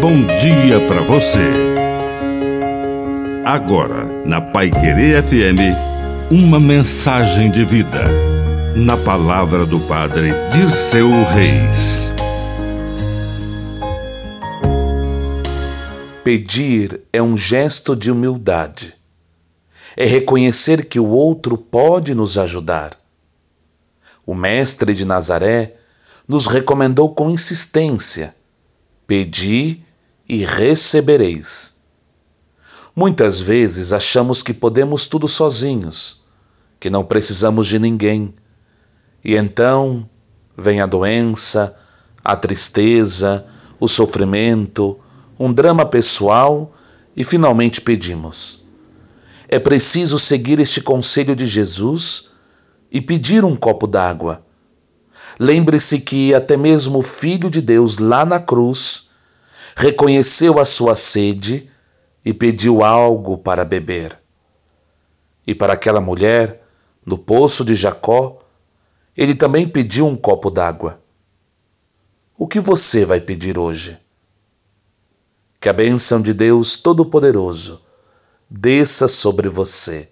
bom dia para você. Agora, na Pai Querer FM, uma mensagem de vida. Na palavra do Padre de seu Reis. Pedir é um gesto de humildade. É reconhecer que o outro pode nos ajudar. O Mestre de Nazaré nos recomendou com insistência: pedi e recebereis. Muitas vezes achamos que podemos tudo sozinhos, que não precisamos de ninguém. E então vem a doença, a tristeza, o sofrimento, um drama pessoal e finalmente pedimos. É preciso seguir este conselho de Jesus e pedir um copo d'água. Lembre-se que até mesmo o Filho de Deus lá na cruz reconheceu a sua sede e pediu algo para beber. E para aquela mulher, no poço de Jacó, ele também pediu um copo d'água. O que você vai pedir hoje? Que a bênção de Deus Todo-Poderoso desça sobre você.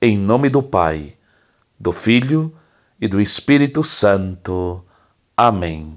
Em nome do Pai, do Filho e do Espírito Santo. Amém.